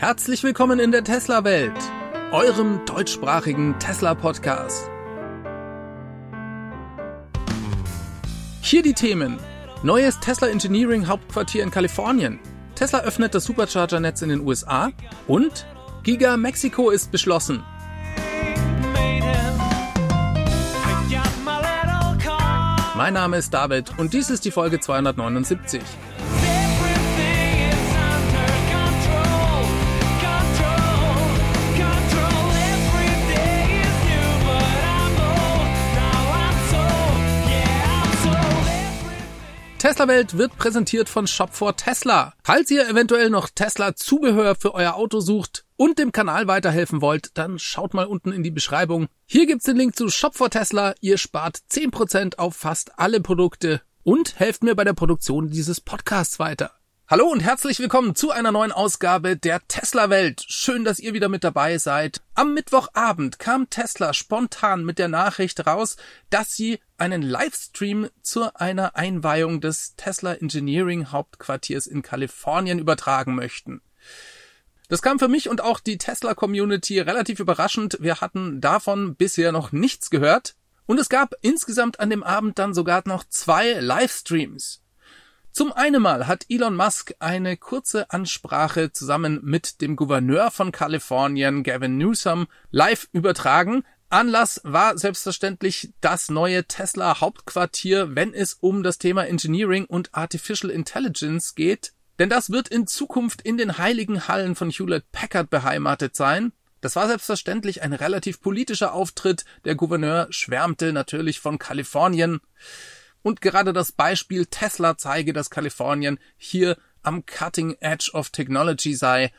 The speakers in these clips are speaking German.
Herzlich willkommen in der Tesla-Welt, eurem deutschsprachigen Tesla-Podcast. Hier die Themen. Neues Tesla Engineering Hauptquartier in Kalifornien. Tesla öffnet das Supercharger-Netz in den USA und Giga Mexiko ist beschlossen. Mein Name ist David und dies ist die Folge 279. Tesla Welt wird präsentiert von Shop for Tesla. Falls ihr eventuell noch Tesla Zubehör für euer Auto sucht und dem Kanal weiterhelfen wollt, dann schaut mal unten in die Beschreibung. Hier gibt's den Link zu Shop for Tesla. Ihr spart 10% auf fast alle Produkte und helft mir bei der Produktion dieses Podcasts weiter. Hallo und herzlich willkommen zu einer neuen Ausgabe der Tesla Welt. Schön, dass ihr wieder mit dabei seid. Am Mittwochabend kam Tesla spontan mit der Nachricht raus, dass sie einen Livestream zu einer Einweihung des Tesla Engineering Hauptquartiers in Kalifornien übertragen möchten. Das kam für mich und auch die Tesla Community relativ überraschend. Wir hatten davon bisher noch nichts gehört. Und es gab insgesamt an dem Abend dann sogar noch zwei Livestreams. Zum einen Mal hat Elon Musk eine kurze Ansprache zusammen mit dem Gouverneur von Kalifornien, Gavin Newsom, live übertragen. Anlass war selbstverständlich das neue Tesla Hauptquartier, wenn es um das Thema Engineering und Artificial Intelligence geht. Denn das wird in Zukunft in den heiligen Hallen von Hewlett Packard beheimatet sein. Das war selbstverständlich ein relativ politischer Auftritt. Der Gouverneur schwärmte natürlich von Kalifornien. Und gerade das Beispiel Tesla zeige, dass Kalifornien hier am Cutting Edge of Technology sei.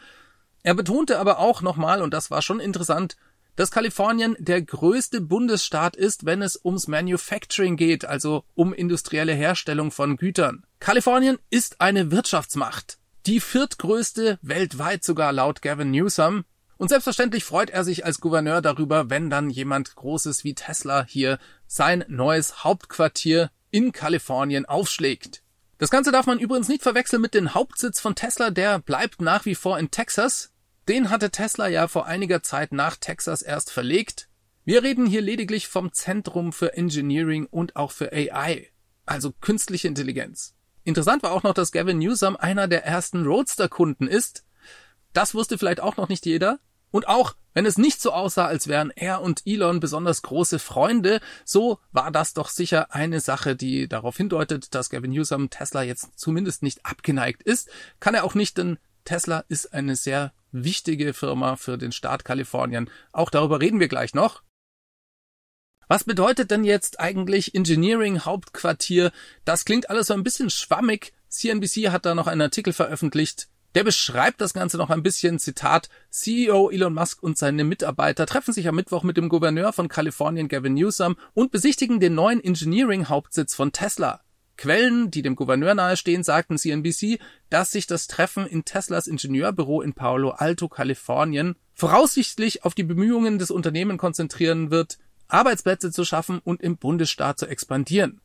Er betonte aber auch nochmal, und das war schon interessant, dass Kalifornien der größte Bundesstaat ist, wenn es ums Manufacturing geht, also um industrielle Herstellung von Gütern. Kalifornien ist eine Wirtschaftsmacht. Die viertgrößte weltweit sogar laut Gavin Newsom. Und selbstverständlich freut er sich als Gouverneur darüber, wenn dann jemand Großes wie Tesla hier sein neues Hauptquartier in Kalifornien aufschlägt. Das Ganze darf man übrigens nicht verwechseln mit dem Hauptsitz von Tesla, der bleibt nach wie vor in Texas. Den hatte Tesla ja vor einiger Zeit nach Texas erst verlegt. Wir reden hier lediglich vom Zentrum für Engineering und auch für AI, also künstliche Intelligenz. Interessant war auch noch, dass Gavin Newsom einer der ersten Roadster-Kunden ist. Das wusste vielleicht auch noch nicht jeder. Und auch wenn es nicht so aussah, als wären er und Elon besonders große Freunde, so war das doch sicher eine Sache, die darauf hindeutet, dass Gavin Newsom Tesla jetzt zumindest nicht abgeneigt ist. Kann er auch nicht, denn Tesla ist eine sehr wichtige Firma für den Staat Kalifornien. Auch darüber reden wir gleich noch. Was bedeutet denn jetzt eigentlich Engineering Hauptquartier? Das klingt alles so ein bisschen schwammig. CNBC hat da noch einen Artikel veröffentlicht, der beschreibt das Ganze noch ein bisschen, Zitat, CEO Elon Musk und seine Mitarbeiter treffen sich am Mittwoch mit dem Gouverneur von Kalifornien Gavin Newsom und besichtigen den neuen Engineering-Hauptsitz von Tesla. Quellen, die dem Gouverneur nahestehen, sagten CNBC, dass sich das Treffen in Teslas Ingenieurbüro in Palo Alto, Kalifornien, voraussichtlich auf die Bemühungen des Unternehmens konzentrieren wird, Arbeitsplätze zu schaffen und im Bundesstaat zu expandieren.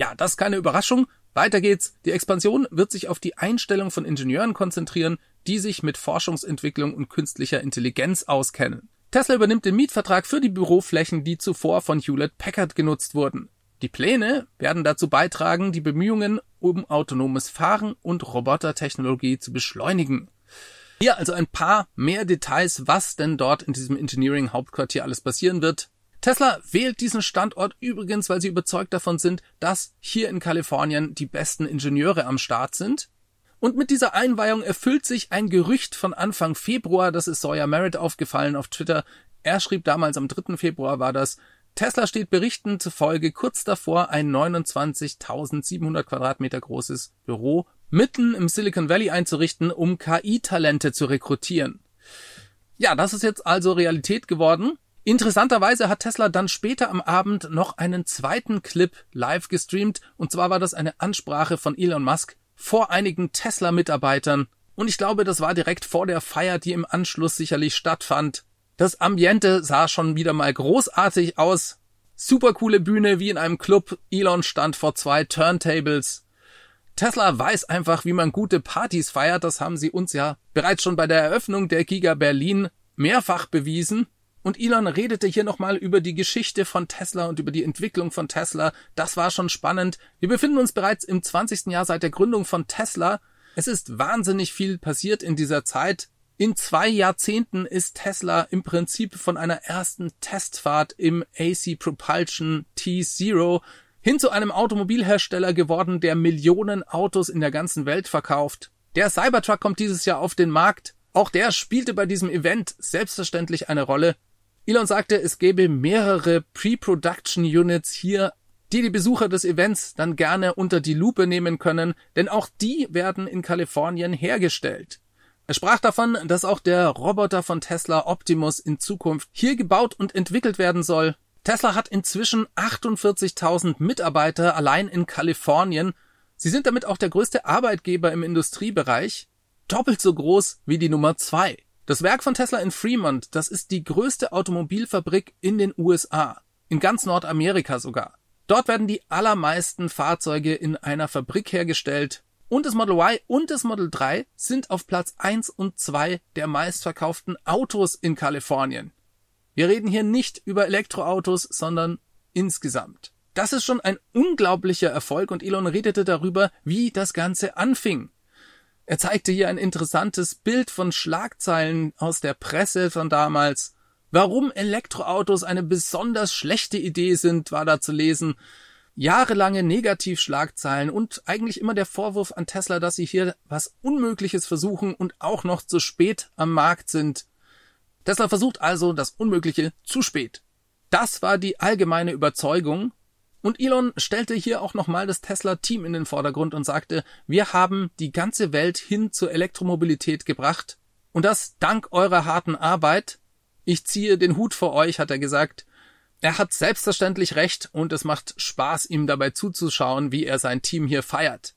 Ja, das ist keine Überraschung. Weiter geht's. Die Expansion wird sich auf die Einstellung von Ingenieuren konzentrieren, die sich mit Forschungsentwicklung und künstlicher Intelligenz auskennen. Tesla übernimmt den Mietvertrag für die Büroflächen, die zuvor von Hewlett Packard genutzt wurden. Die Pläne werden dazu beitragen, die Bemühungen um autonomes Fahren und Robotertechnologie zu beschleunigen. Hier also ein paar mehr Details, was denn dort in diesem Engineering Hauptquartier alles passieren wird. Tesla wählt diesen Standort übrigens, weil sie überzeugt davon sind, dass hier in Kalifornien die besten Ingenieure am Start sind. Und mit dieser Einweihung erfüllt sich ein Gerücht von Anfang Februar, das ist Sawyer Merritt aufgefallen auf Twitter. Er schrieb damals am 3. Februar war das, Tesla steht Berichten zufolge kurz davor, ein 29.700 Quadratmeter großes Büro mitten im Silicon Valley einzurichten, um KI-Talente zu rekrutieren. Ja, das ist jetzt also Realität geworden. Interessanterweise hat Tesla dann später am Abend noch einen zweiten Clip live gestreamt, und zwar war das eine Ansprache von Elon Musk vor einigen Tesla-Mitarbeitern. Und ich glaube, das war direkt vor der Feier, die im Anschluss sicherlich stattfand. Das Ambiente sah schon wieder mal großartig aus. Super coole Bühne wie in einem Club. Elon stand vor zwei Turntables. Tesla weiß einfach, wie man gute Partys feiert. Das haben sie uns ja bereits schon bei der Eröffnung der Giga Berlin mehrfach bewiesen. Und Elon redete hier nochmal über die Geschichte von Tesla und über die Entwicklung von Tesla. Das war schon spannend. Wir befinden uns bereits im 20. Jahr seit der Gründung von Tesla. Es ist wahnsinnig viel passiert in dieser Zeit. In zwei Jahrzehnten ist Tesla im Prinzip von einer ersten Testfahrt im AC Propulsion T0 hin zu einem Automobilhersteller geworden, der Millionen Autos in der ganzen Welt verkauft. Der Cybertruck kommt dieses Jahr auf den Markt. Auch der spielte bei diesem Event selbstverständlich eine Rolle. Elon sagte, es gäbe mehrere Pre-Production Units hier, die die Besucher des Events dann gerne unter die Lupe nehmen können, denn auch die werden in Kalifornien hergestellt. Er sprach davon, dass auch der Roboter von Tesla Optimus in Zukunft hier gebaut und entwickelt werden soll. Tesla hat inzwischen 48.000 Mitarbeiter allein in Kalifornien. Sie sind damit auch der größte Arbeitgeber im Industriebereich, doppelt so groß wie die Nummer zwei. Das Werk von Tesla in Fremont, das ist die größte Automobilfabrik in den USA, in ganz Nordamerika sogar. Dort werden die allermeisten Fahrzeuge in einer Fabrik hergestellt und das Model Y und das Model 3 sind auf Platz 1 und 2 der meistverkauften Autos in Kalifornien. Wir reden hier nicht über Elektroautos, sondern insgesamt. Das ist schon ein unglaublicher Erfolg und Elon redete darüber, wie das Ganze anfing. Er zeigte hier ein interessantes Bild von Schlagzeilen aus der Presse von damals. Warum Elektroautos eine besonders schlechte Idee sind, war da zu lesen. Jahrelange Negativschlagzeilen und eigentlich immer der Vorwurf an Tesla, dass sie hier was Unmögliches versuchen und auch noch zu spät am Markt sind. Tesla versucht also das Unmögliche zu spät. Das war die allgemeine Überzeugung und Elon stellte hier auch nochmal das Tesla-Team in den Vordergrund und sagte, wir haben die ganze Welt hin zur Elektromobilität gebracht. Und das dank eurer harten Arbeit. Ich ziehe den Hut vor euch, hat er gesagt. Er hat selbstverständlich recht und es macht Spaß, ihm dabei zuzuschauen, wie er sein Team hier feiert.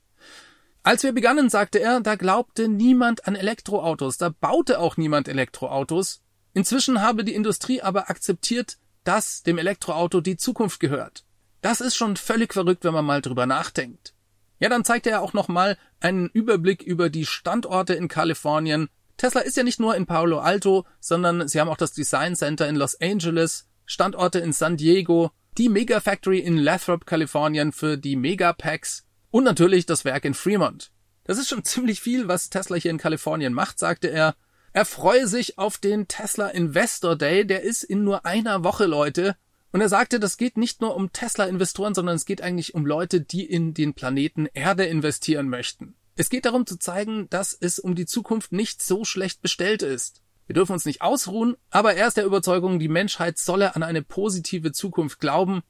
Als wir begannen, sagte er, da glaubte niemand an Elektroautos, da baute auch niemand Elektroautos. Inzwischen habe die Industrie aber akzeptiert, dass dem Elektroauto die Zukunft gehört. Das ist schon völlig verrückt, wenn man mal drüber nachdenkt. Ja, dann zeigt er auch nochmal einen Überblick über die Standorte in Kalifornien. Tesla ist ja nicht nur in Palo Alto, sondern sie haben auch das Design Center in Los Angeles, Standorte in San Diego, die Mega Factory in Lathrop, Kalifornien für die Megapacks und natürlich das Werk in Fremont. Das ist schon ziemlich viel, was Tesla hier in Kalifornien macht, sagte er. Er freue sich auf den Tesla Investor Day, der ist in nur einer Woche, Leute. Und er sagte, das geht nicht nur um Tesla-Investoren, sondern es geht eigentlich um Leute, die in den Planeten Erde investieren möchten. Es geht darum zu zeigen, dass es um die Zukunft nicht so schlecht bestellt ist. Wir dürfen uns nicht ausruhen, aber er ist der Überzeugung, die Menschheit solle an eine positive Zukunft glauben.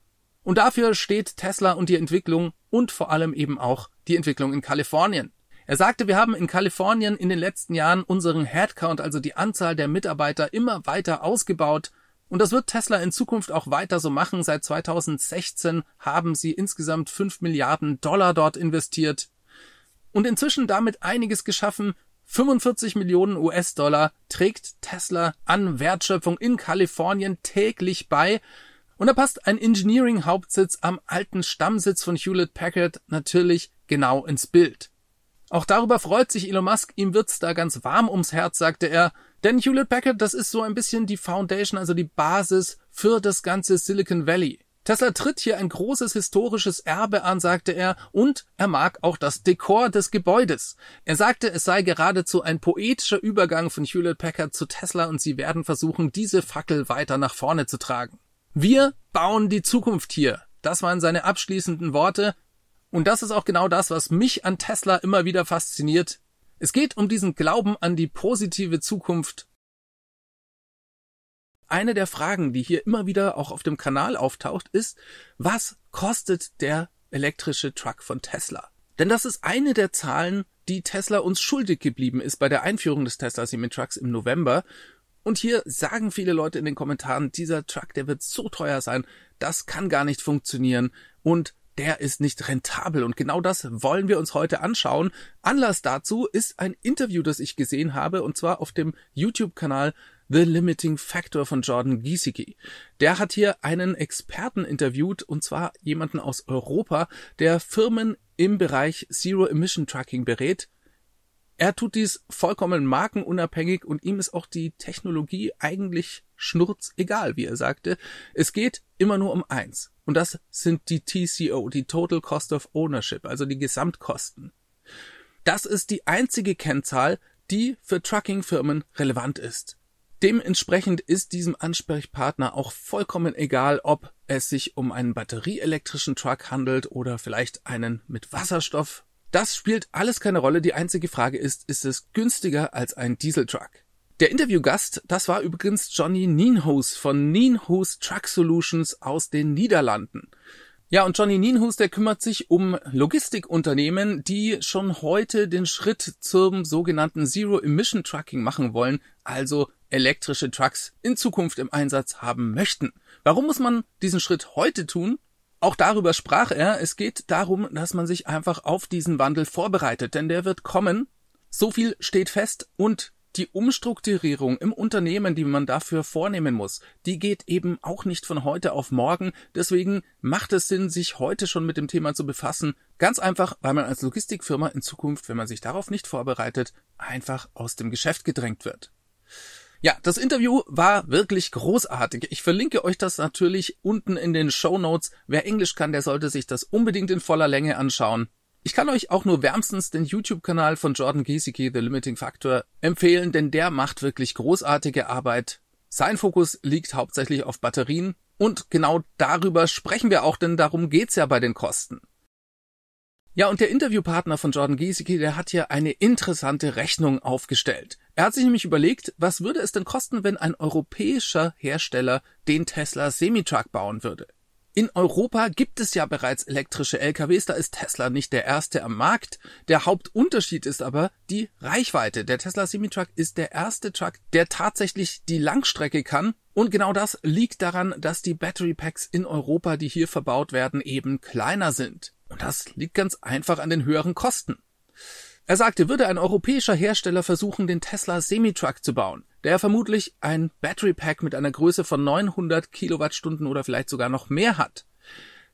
Und dafür steht Tesla und die Entwicklung und vor allem eben auch die Entwicklung in Kalifornien. Er sagte, wir haben in Kalifornien in den letzten Jahren unseren Headcount, also die Anzahl der Mitarbeiter, immer weiter ausgebaut und das wird Tesla in Zukunft auch weiter so machen. Seit 2016 haben sie insgesamt 5 Milliarden Dollar dort investiert und inzwischen damit einiges geschaffen. 45 Millionen US-Dollar trägt Tesla an Wertschöpfung in Kalifornien täglich bei. Und da passt ein Engineering-Hauptsitz am alten Stammsitz von Hewlett Packard natürlich genau ins Bild. Auch darüber freut sich Elon Musk, ihm wird's da ganz warm ums Herz, sagte er, denn Hewlett Packard, das ist so ein bisschen die Foundation, also die Basis für das ganze Silicon Valley. Tesla tritt hier ein großes historisches Erbe an, sagte er, und er mag auch das Dekor des Gebäudes. Er sagte, es sei geradezu ein poetischer Übergang von Hewlett Packard zu Tesla und sie werden versuchen, diese Fackel weiter nach vorne zu tragen. Wir bauen die Zukunft hier. Das waren seine abschließenden Worte. Und das ist auch genau das, was mich an Tesla immer wieder fasziniert. Es geht um diesen Glauben an die positive Zukunft. Eine der Fragen, die hier immer wieder auch auf dem Kanal auftaucht, ist, was kostet der elektrische Truck von Tesla? Denn das ist eine der Zahlen, die Tesla uns schuldig geblieben ist bei der Einführung des Tesla Siemens Trucks im November. Und hier sagen viele Leute in den Kommentaren, dieser Truck, der wird so teuer sein, das kann gar nicht funktionieren. Und der ist nicht rentabel. Und genau das wollen wir uns heute anschauen. Anlass dazu ist ein Interview, das ich gesehen habe, und zwar auf dem YouTube-Kanal The Limiting Factor von Jordan Giesecke. Der hat hier einen Experten interviewt, und zwar jemanden aus Europa, der Firmen im Bereich Zero Emission Tracking berät. Er tut dies vollkommen markenunabhängig und ihm ist auch die Technologie eigentlich schnurz egal, wie er sagte. Es geht immer nur um eins. Und das sind die TCO, die Total Cost of Ownership, also die Gesamtkosten. Das ist die einzige Kennzahl, die für Trucking-Firmen relevant ist. Dementsprechend ist diesem Ansprechpartner auch vollkommen egal, ob es sich um einen batterieelektrischen Truck handelt oder vielleicht einen mit Wasserstoff. Das spielt alles keine Rolle. Die einzige Frage ist, ist es günstiger als ein Dieseltruck? Der Interviewgast, das war übrigens Johnny Nienhuis von Nienhuis Truck Solutions aus den Niederlanden. Ja, und Johnny Nienhuis, der kümmert sich um Logistikunternehmen, die schon heute den Schritt zum sogenannten Zero Emission Trucking machen wollen, also elektrische Trucks in Zukunft im Einsatz haben möchten. Warum muss man diesen Schritt heute tun? Auch darüber sprach er. Es geht darum, dass man sich einfach auf diesen Wandel vorbereitet, denn der wird kommen. So viel steht fest und die Umstrukturierung im Unternehmen, die man dafür vornehmen muss, die geht eben auch nicht von heute auf morgen. Deswegen macht es Sinn, sich heute schon mit dem Thema zu befassen. Ganz einfach, weil man als Logistikfirma in Zukunft, wenn man sich darauf nicht vorbereitet, einfach aus dem Geschäft gedrängt wird. Ja, das Interview war wirklich großartig. Ich verlinke euch das natürlich unten in den Show Notes. Wer Englisch kann, der sollte sich das unbedingt in voller Länge anschauen. Ich kann euch auch nur wärmstens den YouTube-Kanal von Jordan Giesecke, The Limiting Factor, empfehlen, denn der macht wirklich großartige Arbeit. Sein Fokus liegt hauptsächlich auf Batterien und genau darüber sprechen wir auch, denn darum geht's ja bei den Kosten. Ja, und der Interviewpartner von Jordan Giesecke, der hat hier eine interessante Rechnung aufgestellt. Er hat sich nämlich überlegt, was würde es denn kosten, wenn ein europäischer Hersteller den Tesla Semitruck bauen würde? In Europa gibt es ja bereits elektrische LKWs, da ist Tesla nicht der erste am Markt. Der Hauptunterschied ist aber die Reichweite. Der Tesla Semitruck ist der erste Truck, der tatsächlich die Langstrecke kann. Und genau das liegt daran, dass die Battery Packs in Europa, die hier verbaut werden, eben kleiner sind. Und das liegt ganz einfach an den höheren Kosten. Er sagte, würde ein europäischer Hersteller versuchen, den Tesla Semitruck zu bauen, der vermutlich ein Battery Pack mit einer Größe von 900 Kilowattstunden oder vielleicht sogar noch mehr hat,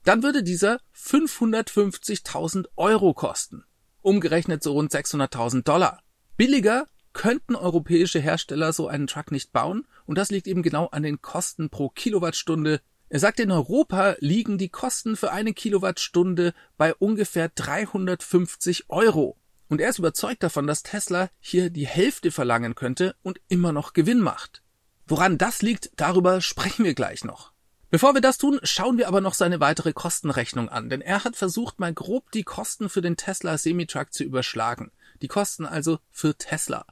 dann würde dieser 550.000 Euro kosten. Umgerechnet so rund 600.000 Dollar. Billiger könnten europäische Hersteller so einen Truck nicht bauen und das liegt eben genau an den Kosten pro Kilowattstunde. Er sagt, in Europa liegen die Kosten für eine Kilowattstunde bei ungefähr 350 Euro. Und er ist überzeugt davon, dass Tesla hier die Hälfte verlangen könnte und immer noch Gewinn macht. Woran das liegt, darüber sprechen wir gleich noch. Bevor wir das tun, schauen wir aber noch seine weitere Kostenrechnung an, denn er hat versucht, mal grob die Kosten für den Tesla Semitruck zu überschlagen. Die Kosten also für Tesla.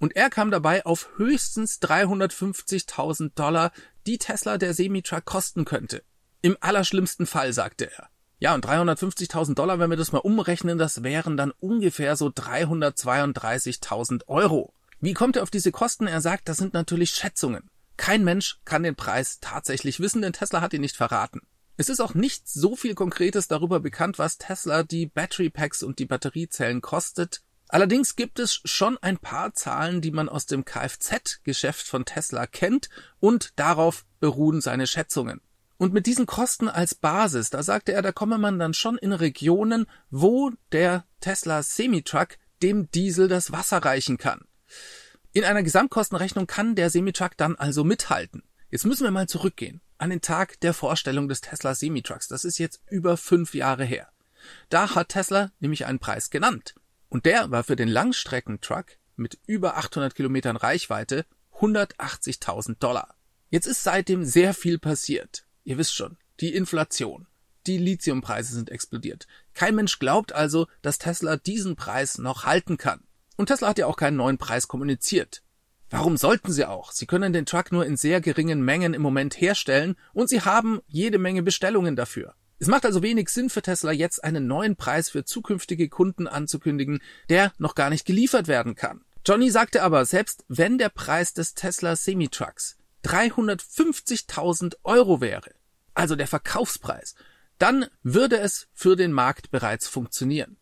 Und er kam dabei auf höchstens 350.000 Dollar, die Tesla der Semitruck kosten könnte. Im allerschlimmsten Fall, sagte er. Ja, und 350.000 Dollar, wenn wir das mal umrechnen, das wären dann ungefähr so 332.000 Euro. Wie kommt er auf diese Kosten? Er sagt, das sind natürlich Schätzungen. Kein Mensch kann den Preis tatsächlich wissen, denn Tesla hat ihn nicht verraten. Es ist auch nicht so viel Konkretes darüber bekannt, was Tesla die Battery Packs und die Batteriezellen kostet. Allerdings gibt es schon ein paar Zahlen, die man aus dem Kfz-Geschäft von Tesla kennt und darauf beruhen seine Schätzungen. Und mit diesen Kosten als Basis, da sagte er, da komme man dann schon in Regionen, wo der Tesla Semitruck dem Diesel das Wasser reichen kann. In einer Gesamtkostenrechnung kann der Semitruck dann also mithalten. Jetzt müssen wir mal zurückgehen an den Tag der Vorstellung des Tesla Semitrucks. Das ist jetzt über fünf Jahre her. Da hat Tesla nämlich einen Preis genannt. Und der war für den Langstreckentruck mit über 800 Kilometern Reichweite 180.000 Dollar. Jetzt ist seitdem sehr viel passiert. Ihr wisst schon, die Inflation. Die Lithiumpreise sind explodiert. Kein Mensch glaubt also, dass Tesla diesen Preis noch halten kann. Und Tesla hat ja auch keinen neuen Preis kommuniziert. Warum sollten sie auch? Sie können den Truck nur in sehr geringen Mengen im Moment herstellen und sie haben jede Menge Bestellungen dafür. Es macht also wenig Sinn für Tesla jetzt einen neuen Preis für zukünftige Kunden anzukündigen, der noch gar nicht geliefert werden kann. Johnny sagte aber, selbst wenn der Preis des Tesla Semi-Trucks 350.000 Euro wäre, also der Verkaufspreis, dann würde es für den Markt bereits funktionieren.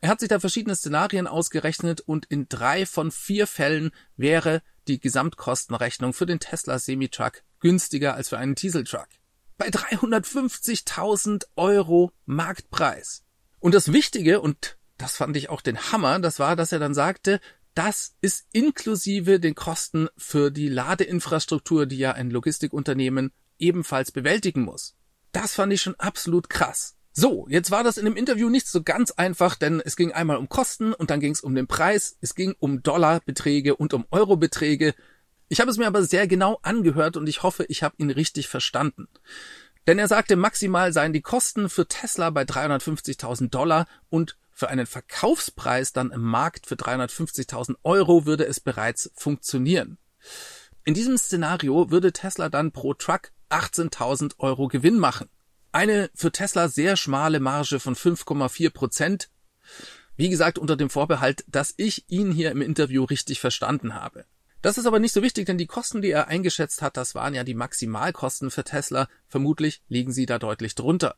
Er hat sich da verschiedene Szenarien ausgerechnet und in drei von vier Fällen wäre die Gesamtkostenrechnung für den Tesla Semitruck günstiger als für einen Dieseltruck. Bei 350.000 Euro Marktpreis. Und das Wichtige, und das fand ich auch den Hammer, das war, dass er dann sagte, das ist inklusive den Kosten für die Ladeinfrastruktur, die ja ein Logistikunternehmen ebenfalls bewältigen muss. Das fand ich schon absolut krass. So, jetzt war das in dem Interview nicht so ganz einfach, denn es ging einmal um Kosten und dann ging es um den Preis, es ging um Dollarbeträge und um Eurobeträge. Ich habe es mir aber sehr genau angehört und ich hoffe, ich habe ihn richtig verstanden. Denn er sagte, maximal seien die Kosten für Tesla bei 350.000 Dollar und für einen Verkaufspreis dann im Markt für 350.000 Euro würde es bereits funktionieren. In diesem Szenario würde Tesla dann pro Truck 18.000 Euro Gewinn machen. Eine für Tesla sehr schmale Marge von 5,4 Prozent. Wie gesagt, unter dem Vorbehalt, dass ich ihn hier im Interview richtig verstanden habe. Das ist aber nicht so wichtig, denn die Kosten, die er eingeschätzt hat, das waren ja die Maximalkosten für Tesla. Vermutlich liegen sie da deutlich drunter.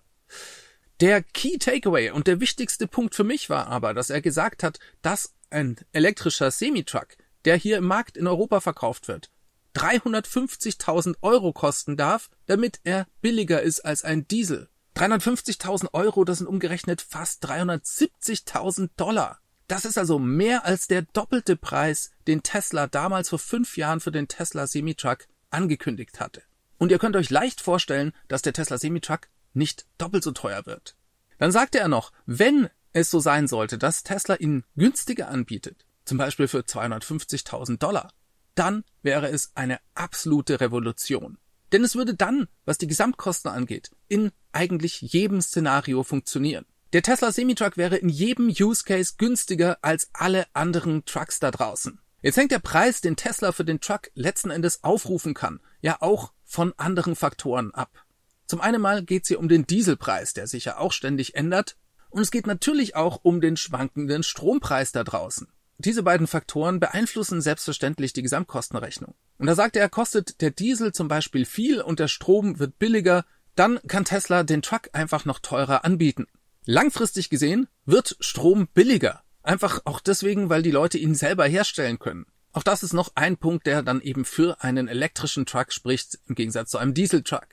Der Key Takeaway und der wichtigste Punkt für mich war aber, dass er gesagt hat, dass ein elektrischer Semitruck, der hier im Markt in Europa verkauft wird, 350.000 Euro kosten darf, damit er billiger ist als ein Diesel. 350.000 Euro, das sind umgerechnet fast 370.000 Dollar. Das ist also mehr als der doppelte Preis, den Tesla damals vor fünf Jahren für den Tesla Semitruck angekündigt hatte. Und ihr könnt euch leicht vorstellen, dass der Tesla Semitruck nicht doppelt so teuer wird. Dann sagte er noch, wenn es so sein sollte, dass Tesla ihn günstiger anbietet, zum Beispiel für 250.000 Dollar, dann wäre es eine absolute Revolution. Denn es würde dann, was die Gesamtkosten angeht, in eigentlich jedem Szenario funktionieren. Der Tesla Semitruck wäre in jedem Use Case günstiger als alle anderen Trucks da draußen. Jetzt hängt der Preis, den Tesla für den Truck letzten Endes aufrufen kann, ja auch von anderen Faktoren ab. Zum einen mal geht es hier um den Dieselpreis, der sich ja auch ständig ändert, und es geht natürlich auch um den schwankenden Strompreis da draußen. Diese beiden Faktoren beeinflussen selbstverständlich die Gesamtkostenrechnung. Und da sagt er, kostet der Diesel zum Beispiel viel und der Strom wird billiger, dann kann Tesla den Truck einfach noch teurer anbieten. Langfristig gesehen wird Strom billiger. Einfach auch deswegen, weil die Leute ihn selber herstellen können. Auch das ist noch ein Punkt, der dann eben für einen elektrischen Truck spricht, im Gegensatz zu einem Dieseltruck.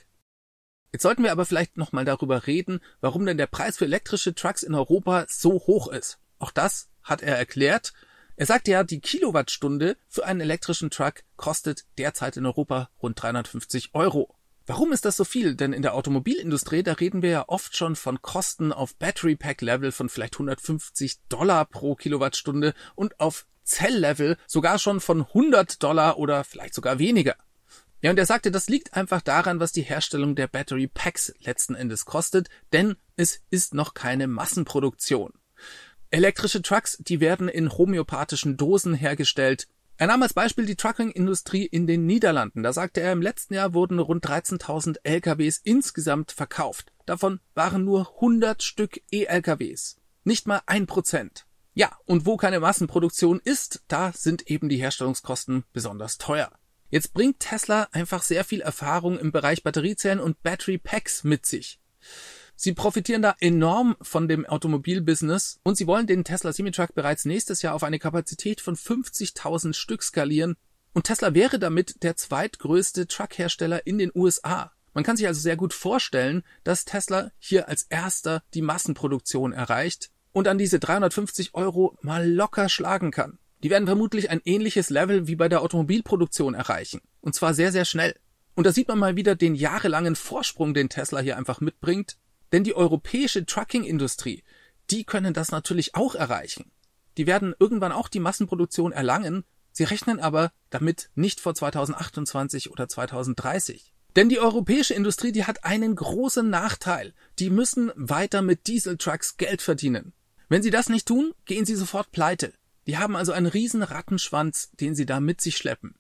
Jetzt sollten wir aber vielleicht nochmal darüber reden, warum denn der Preis für elektrische Trucks in Europa so hoch ist. Auch das hat er erklärt. Er sagt ja, die Kilowattstunde für einen elektrischen Truck kostet derzeit in Europa rund 350 Euro. Warum ist das so viel? Denn in der Automobilindustrie, da reden wir ja oft schon von Kosten auf Battery Pack Level von vielleicht 150 Dollar pro Kilowattstunde und auf Zell Level sogar schon von 100 Dollar oder vielleicht sogar weniger. Ja, und er sagte, das liegt einfach daran, was die Herstellung der Battery Packs letzten Endes kostet, denn es ist noch keine Massenproduktion. Elektrische Trucks, die werden in homöopathischen Dosen hergestellt. Er nahm als Beispiel die Trucking-Industrie in den Niederlanden. Da sagte er, im letzten Jahr wurden rund 13.000 LKWs insgesamt verkauft. Davon waren nur 100 Stück E-LKWs. Nicht mal ein Prozent. Ja, und wo keine Massenproduktion ist, da sind eben die Herstellungskosten besonders teuer. Jetzt bringt Tesla einfach sehr viel Erfahrung im Bereich Batteriezellen und Battery Packs mit sich. Sie profitieren da enorm von dem Automobilbusiness und sie wollen den Tesla Semitruck bereits nächstes Jahr auf eine Kapazität von 50.000 Stück skalieren und Tesla wäre damit der zweitgrößte Truckhersteller in den USA. Man kann sich also sehr gut vorstellen, dass Tesla hier als erster die Massenproduktion erreicht und an diese 350 Euro mal locker schlagen kann. Die werden vermutlich ein ähnliches Level wie bei der Automobilproduktion erreichen. Und zwar sehr, sehr schnell. Und da sieht man mal wieder den jahrelangen Vorsprung, den Tesla hier einfach mitbringt. Denn die europäische Trucking-Industrie, die können das natürlich auch erreichen. Die werden irgendwann auch die Massenproduktion erlangen, sie rechnen aber damit nicht vor 2028 oder 2030. Denn die europäische Industrie, die hat einen großen Nachteil. Die müssen weiter mit Dieseltrucks Geld verdienen. Wenn sie das nicht tun, gehen sie sofort pleite. Die haben also einen riesen Rattenschwanz, den sie da mit sich schleppen.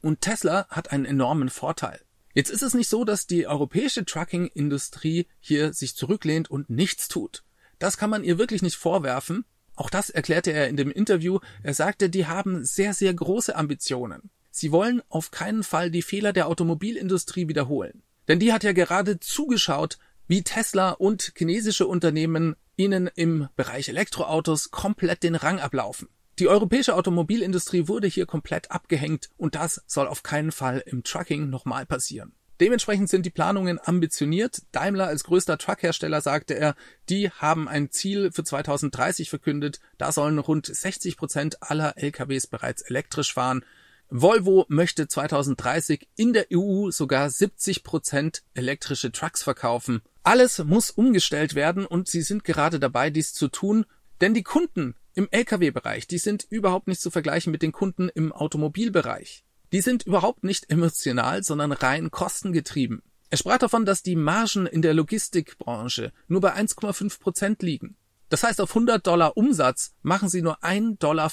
Und Tesla hat einen enormen Vorteil. Jetzt ist es nicht so, dass die europäische Trucking-Industrie hier sich zurücklehnt und nichts tut. Das kann man ihr wirklich nicht vorwerfen. Auch das erklärte er in dem Interview. Er sagte, die haben sehr, sehr große Ambitionen. Sie wollen auf keinen Fall die Fehler der Automobilindustrie wiederholen. Denn die hat ja gerade zugeschaut, wie Tesla und chinesische Unternehmen ihnen im Bereich Elektroautos komplett den Rang ablaufen. Die europäische Automobilindustrie wurde hier komplett abgehängt und das soll auf keinen Fall im Trucking nochmal passieren. Dementsprechend sind die Planungen ambitioniert. Daimler als größter Truckhersteller sagte er, die haben ein Ziel für 2030 verkündet. Da sollen rund 60 Prozent aller LKWs bereits elektrisch fahren. Volvo möchte 2030 in der EU sogar 70 Prozent elektrische Trucks verkaufen. Alles muss umgestellt werden und sie sind gerade dabei, dies zu tun, denn die Kunden im Lkw-Bereich, die sind überhaupt nicht zu vergleichen mit den Kunden im Automobilbereich. Die sind überhaupt nicht emotional, sondern rein kostengetrieben. Er sprach davon, dass die Margen in der Logistikbranche nur bei 1,5 Prozent liegen. Das heißt, auf 100 Dollar Umsatz machen sie nur 1,50 Dollar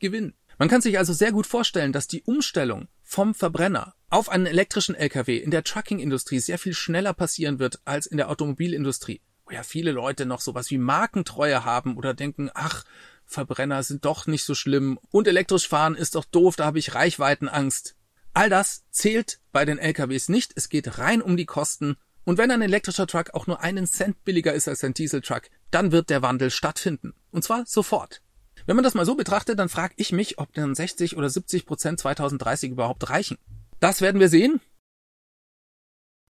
Gewinn. Man kann sich also sehr gut vorstellen, dass die Umstellung vom Verbrenner auf einen elektrischen LKW in der Trucking-Industrie sehr viel schneller passieren wird als in der Automobilindustrie, wo ja viele Leute noch sowas wie Markentreue haben oder denken, ach, Verbrenner sind doch nicht so schlimm und elektrisch fahren ist doch doof, da habe ich Reichweitenangst. All das zählt bei den LKWs nicht, es geht rein um die Kosten und wenn ein elektrischer Truck auch nur einen Cent billiger ist als ein Dieseltruck, dann wird der Wandel stattfinden. Und zwar sofort. Wenn man das mal so betrachtet, dann frage ich mich, ob dann 60 oder 70 Prozent 2030 überhaupt reichen. Das werden wir sehen.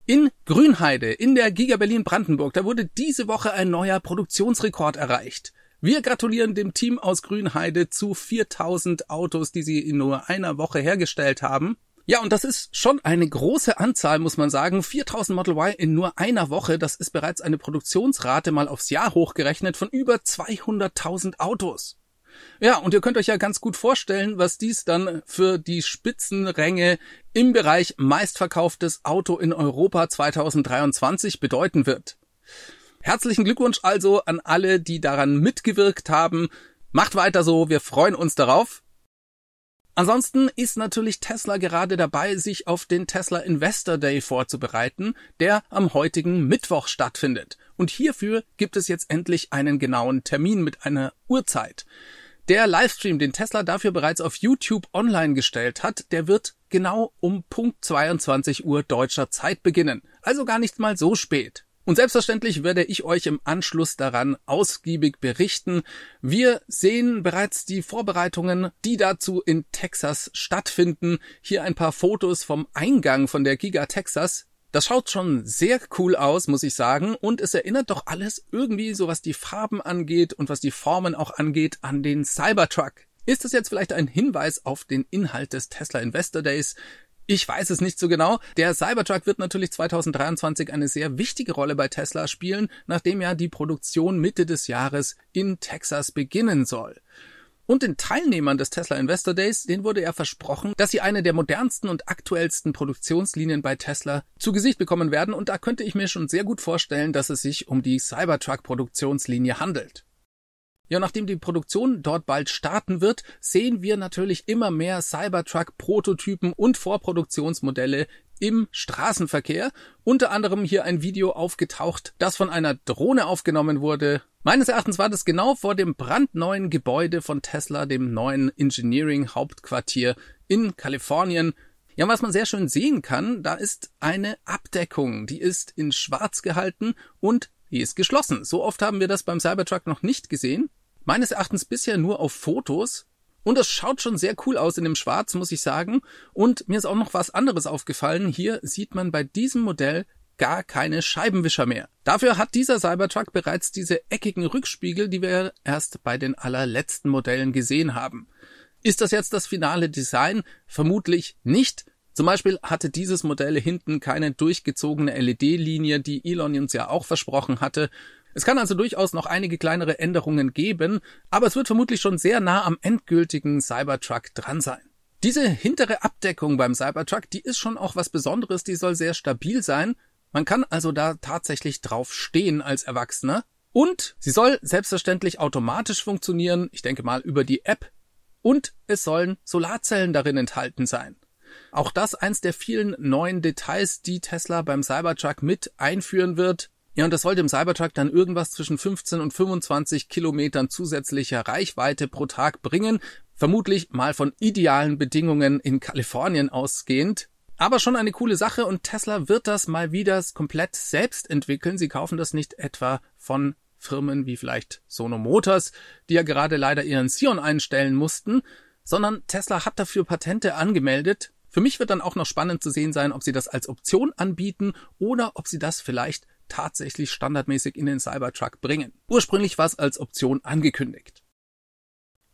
In Grünheide, in der Giga Berlin Brandenburg, da wurde diese Woche ein neuer Produktionsrekord erreicht. Wir gratulieren dem Team aus Grünheide zu 4000 Autos, die sie in nur einer Woche hergestellt haben. Ja, und das ist schon eine große Anzahl, muss man sagen. 4000 Model Y in nur einer Woche, das ist bereits eine Produktionsrate mal aufs Jahr hochgerechnet von über 200.000 Autos. Ja, und ihr könnt euch ja ganz gut vorstellen, was dies dann für die Spitzenränge im Bereich meistverkauftes Auto in Europa 2023 bedeuten wird. Herzlichen Glückwunsch also an alle, die daran mitgewirkt haben. Macht weiter so, wir freuen uns darauf. Ansonsten ist natürlich Tesla gerade dabei, sich auf den Tesla Investor Day vorzubereiten, der am heutigen Mittwoch stattfindet. Und hierfür gibt es jetzt endlich einen genauen Termin mit einer Uhrzeit. Der Livestream, den Tesla dafür bereits auf YouTube online gestellt hat, der wird genau um Punkt 22 Uhr deutscher Zeit beginnen. Also gar nicht mal so spät. Und selbstverständlich werde ich euch im Anschluss daran ausgiebig berichten. Wir sehen bereits die Vorbereitungen, die dazu in Texas stattfinden. Hier ein paar Fotos vom Eingang von der Giga Texas. Das schaut schon sehr cool aus, muss ich sagen, und es erinnert doch alles irgendwie, so was die Farben angeht und was die Formen auch angeht, an den Cybertruck. Ist es jetzt vielleicht ein Hinweis auf den Inhalt des Tesla Investor Days? Ich weiß es nicht so genau. Der Cybertruck wird natürlich 2023 eine sehr wichtige Rolle bei Tesla spielen, nachdem ja die Produktion Mitte des Jahres in Texas beginnen soll. Und den Teilnehmern des Tesla Investor Days, denen wurde ja versprochen, dass sie eine der modernsten und aktuellsten Produktionslinien bei Tesla zu Gesicht bekommen werden. Und da könnte ich mir schon sehr gut vorstellen, dass es sich um die Cybertruck Produktionslinie handelt. Ja, nachdem die Produktion dort bald starten wird, sehen wir natürlich immer mehr Cybertruck-Prototypen und Vorproduktionsmodelle im Straßenverkehr. Unter anderem hier ein Video aufgetaucht, das von einer Drohne aufgenommen wurde. Meines Erachtens war das genau vor dem brandneuen Gebäude von Tesla, dem neuen Engineering Hauptquartier in Kalifornien. Ja, was man sehr schön sehen kann, da ist eine Abdeckung, die ist in schwarz gehalten und die ist geschlossen. So oft haben wir das beim Cybertruck noch nicht gesehen. Meines Erachtens bisher nur auf Fotos. Und es schaut schon sehr cool aus in dem Schwarz, muss ich sagen. Und mir ist auch noch was anderes aufgefallen. Hier sieht man bei diesem Modell gar keine Scheibenwischer mehr. Dafür hat dieser Cybertruck bereits diese eckigen Rückspiegel, die wir erst bei den allerletzten Modellen gesehen haben. Ist das jetzt das finale Design? Vermutlich nicht. Zum Beispiel hatte dieses Modell hinten keine durchgezogene LED-Linie, die Elon uns ja auch versprochen hatte. Es kann also durchaus noch einige kleinere Änderungen geben, aber es wird vermutlich schon sehr nah am endgültigen Cybertruck dran sein. Diese hintere Abdeckung beim Cybertruck, die ist schon auch was Besonderes, die soll sehr stabil sein. Man kann also da tatsächlich drauf stehen als Erwachsener. Und sie soll selbstverständlich automatisch funktionieren, ich denke mal über die App. Und es sollen Solarzellen darin enthalten sein. Auch das eins der vielen neuen Details, die Tesla beim Cybertruck mit einführen wird. Ja, und das soll dem Cybertruck dann irgendwas zwischen 15 und 25 Kilometern zusätzlicher Reichweite pro Tag bringen. Vermutlich mal von idealen Bedingungen in Kalifornien ausgehend. Aber schon eine coole Sache und Tesla wird das mal wieder komplett selbst entwickeln. Sie kaufen das nicht etwa von Firmen wie vielleicht Sono Motors, die ja gerade leider ihren Sion einstellen mussten, sondern Tesla hat dafür Patente angemeldet. Für mich wird dann auch noch spannend zu sehen sein, ob sie das als Option anbieten oder ob sie das vielleicht tatsächlich standardmäßig in den Cybertruck bringen. Ursprünglich war es als Option angekündigt.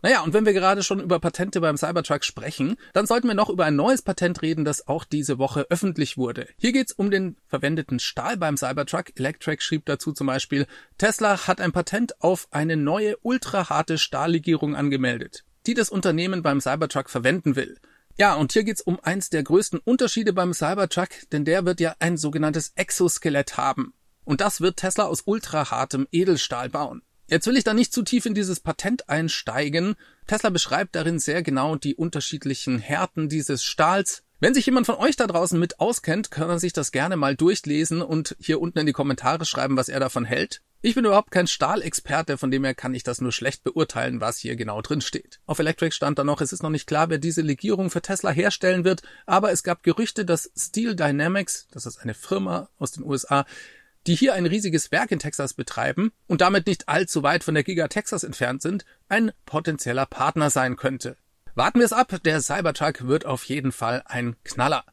Naja, und wenn wir gerade schon über Patente beim Cybertruck sprechen, dann sollten wir noch über ein neues Patent reden, das auch diese Woche öffentlich wurde. Hier geht's um den verwendeten Stahl beim Cybertruck. Electrek schrieb dazu zum Beispiel, Tesla hat ein Patent auf eine neue ultraharte Stahllegierung angemeldet, die das Unternehmen beim Cybertruck verwenden will. Ja, und hier geht's um eins der größten Unterschiede beim Cybertruck, denn der wird ja ein sogenanntes Exoskelett haben. Und das wird Tesla aus ultrahartem Edelstahl bauen. Jetzt will ich da nicht zu tief in dieses Patent einsteigen. Tesla beschreibt darin sehr genau die unterschiedlichen Härten dieses Stahls. Wenn sich jemand von euch da draußen mit auskennt, kann er sich das gerne mal durchlesen und hier unten in die Kommentare schreiben, was er davon hält. Ich bin überhaupt kein Stahlexperte, von dem her kann ich das nur schlecht beurteilen, was hier genau drin steht. Auf Electric stand da noch, es ist noch nicht klar, wer diese Legierung für Tesla herstellen wird, aber es gab Gerüchte, dass Steel Dynamics, das ist eine Firma aus den USA, die hier ein riesiges Werk in Texas betreiben und damit nicht allzu weit von der Giga Texas entfernt sind, ein potenzieller Partner sein könnte. Warten wir es ab, der Cybertruck wird auf jeden Fall ein Knaller.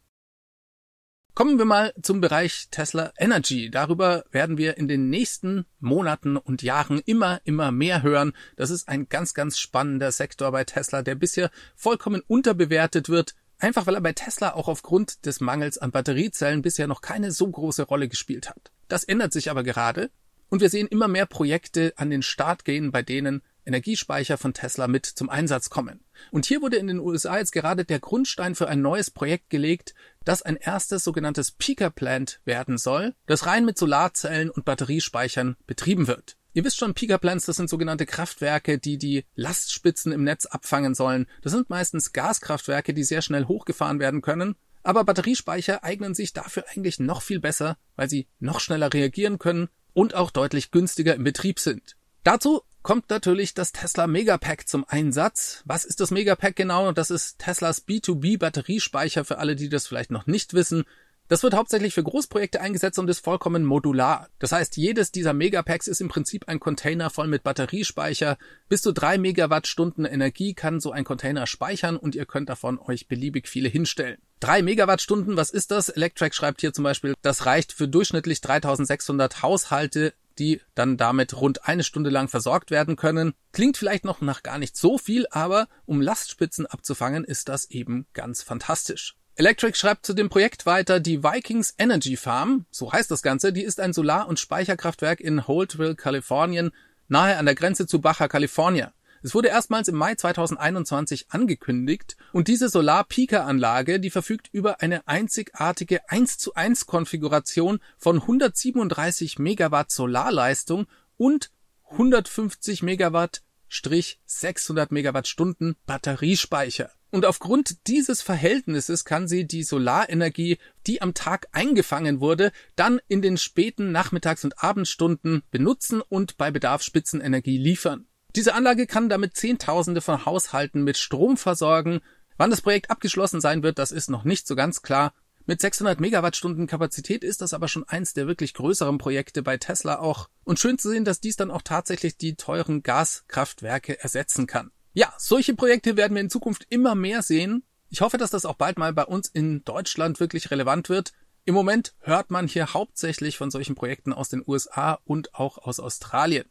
Kommen wir mal zum Bereich Tesla Energy. Darüber werden wir in den nächsten Monaten und Jahren immer, immer mehr hören. Das ist ein ganz, ganz spannender Sektor bei Tesla, der bisher vollkommen unterbewertet wird. Einfach weil er bei Tesla auch aufgrund des Mangels an Batteriezellen bisher noch keine so große Rolle gespielt hat. Das ändert sich aber gerade und wir sehen immer mehr Projekte an den Start gehen, bei denen Energiespeicher von Tesla mit zum Einsatz kommen. Und hier wurde in den USA jetzt gerade der Grundstein für ein neues Projekt gelegt, das ein erstes sogenanntes Peaker Plant werden soll, das rein mit Solarzellen und Batteriespeichern betrieben wird. Ihr wisst schon, Peaker Plants, das sind sogenannte Kraftwerke, die die Lastspitzen im Netz abfangen sollen. Das sind meistens Gaskraftwerke, die sehr schnell hochgefahren werden können aber Batteriespeicher eignen sich dafür eigentlich noch viel besser, weil sie noch schneller reagieren können und auch deutlich günstiger im Betrieb sind. Dazu kommt natürlich das Tesla Megapack zum Einsatz. Was ist das Megapack genau? Das ist Teslas B2B Batteriespeicher für alle, die das vielleicht noch nicht wissen. Das wird hauptsächlich für Großprojekte eingesetzt und ist vollkommen modular. Das heißt, jedes dieser Megapacks ist im Prinzip ein Container voll mit Batteriespeicher. Bis zu drei Megawattstunden Energie kann so ein Container speichern und ihr könnt davon euch beliebig viele hinstellen. Drei Megawattstunden, was ist das? Electrac schreibt hier zum Beispiel, das reicht für durchschnittlich 3600 Haushalte, die dann damit rund eine Stunde lang versorgt werden können. Klingt vielleicht noch nach gar nicht so viel, aber um Lastspitzen abzufangen, ist das eben ganz fantastisch. Electric schreibt zu dem Projekt weiter, die Vikings Energy Farm, so heißt das Ganze, die ist ein Solar- und Speicherkraftwerk in Holtville, Kalifornien, nahe an der Grenze zu Baja California. Es wurde erstmals im Mai 2021 angekündigt und diese Solar-Peaker-Anlage, die verfügt über eine einzigartige 1 zu 1 Konfiguration von 137 Megawatt Solarleistung und 150 Megawatt 600 Megawattstunden Batteriespeicher. Und aufgrund dieses Verhältnisses kann sie die Solarenergie, die am Tag eingefangen wurde, dann in den späten Nachmittags- und Abendstunden benutzen und bei Bedarf Spitzenenergie liefern. Diese Anlage kann damit Zehntausende von Haushalten mit Strom versorgen. Wann das Projekt abgeschlossen sein wird, das ist noch nicht so ganz klar. Mit 600 Megawattstunden Kapazität ist das aber schon eins der wirklich größeren Projekte bei Tesla auch. Und schön zu sehen, dass dies dann auch tatsächlich die teuren Gaskraftwerke ersetzen kann. Ja, solche Projekte werden wir in Zukunft immer mehr sehen. Ich hoffe, dass das auch bald mal bei uns in Deutschland wirklich relevant wird. Im Moment hört man hier hauptsächlich von solchen Projekten aus den USA und auch aus Australien.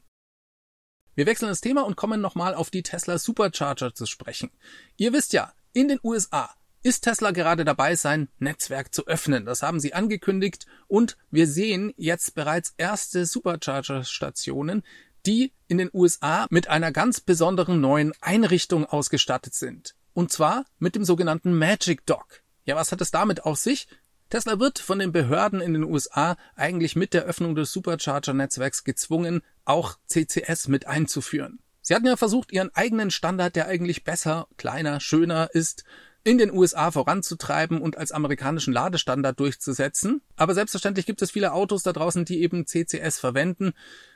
Wir wechseln das Thema und kommen nochmal auf die Tesla Supercharger zu sprechen. Ihr wisst ja, in den USA ist Tesla gerade dabei, sein Netzwerk zu öffnen. Das haben sie angekündigt und wir sehen jetzt bereits erste Supercharger-Stationen, die in den USA mit einer ganz besonderen neuen Einrichtung ausgestattet sind. Und zwar mit dem sogenannten Magic Dock. Ja, was hat es damit auf sich? Tesla wird von den Behörden in den USA eigentlich mit der Öffnung des Supercharger-Netzwerks gezwungen, auch CCS mit einzuführen. Sie hatten ja versucht, ihren eigenen Standard, der eigentlich besser, kleiner, schöner ist, in den USA voranzutreiben und als amerikanischen Ladestandard durchzusetzen. Aber selbstverständlich gibt es viele Autos da draußen, die eben CCS verwenden.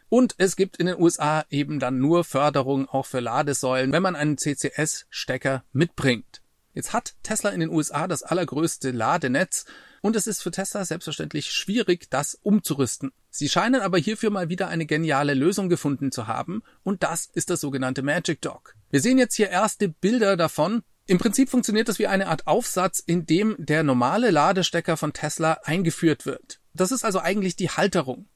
Und es gibt in den USA eben dann nur Förderung auch für Ladesäulen, wenn man einen CCS-Stecker mitbringt. Jetzt hat Tesla in den USA das allergrößte Ladenetz, und es ist für Tesla selbstverständlich schwierig, das umzurüsten. Sie scheinen aber hierfür mal wieder eine geniale Lösung gefunden zu haben und das ist das sogenannte Magic Dock. Wir sehen jetzt hier erste Bilder davon. Im Prinzip funktioniert das wie eine Art Aufsatz, in dem der normale Ladestecker von Tesla eingeführt wird. Das ist also eigentlich die Halterung.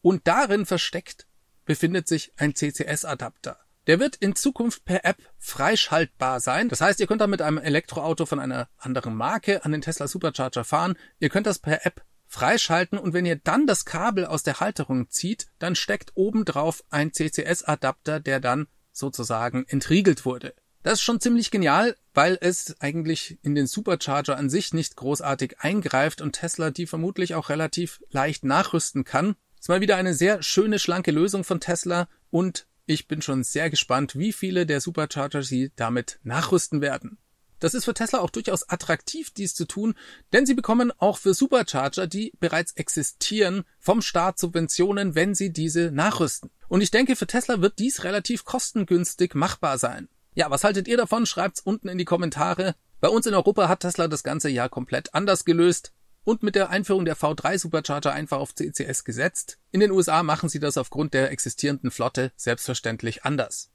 Und darin versteckt befindet sich ein CCS-Adapter. Der wird in Zukunft per App freischaltbar sein. Das heißt, ihr könnt da mit einem Elektroauto von einer anderen Marke an den Tesla Supercharger fahren. Ihr könnt das per App freischalten und wenn ihr dann das Kabel aus der Halterung zieht, dann steckt obendrauf ein CCS-Adapter, der dann sozusagen entriegelt wurde. Das ist schon ziemlich genial, weil es eigentlich in den Supercharger an sich nicht großartig eingreift und Tesla die vermutlich auch relativ leicht nachrüsten kann. Ist mal wieder eine sehr schöne, schlanke Lösung von Tesla und ich bin schon sehr gespannt, wie viele der Supercharger sie damit nachrüsten werden. Das ist für Tesla auch durchaus attraktiv, dies zu tun, denn sie bekommen auch für Supercharger, die bereits existieren, vom Staat Subventionen, wenn sie diese nachrüsten. Und ich denke, für Tesla wird dies relativ kostengünstig machbar sein. Ja, was haltet ihr davon? Schreibt's unten in die Kommentare. Bei uns in Europa hat Tesla das ganze Jahr komplett anders gelöst und mit der Einführung der V3 Supercharger einfach auf CCS gesetzt. In den USA machen sie das aufgrund der existierenden Flotte selbstverständlich anders.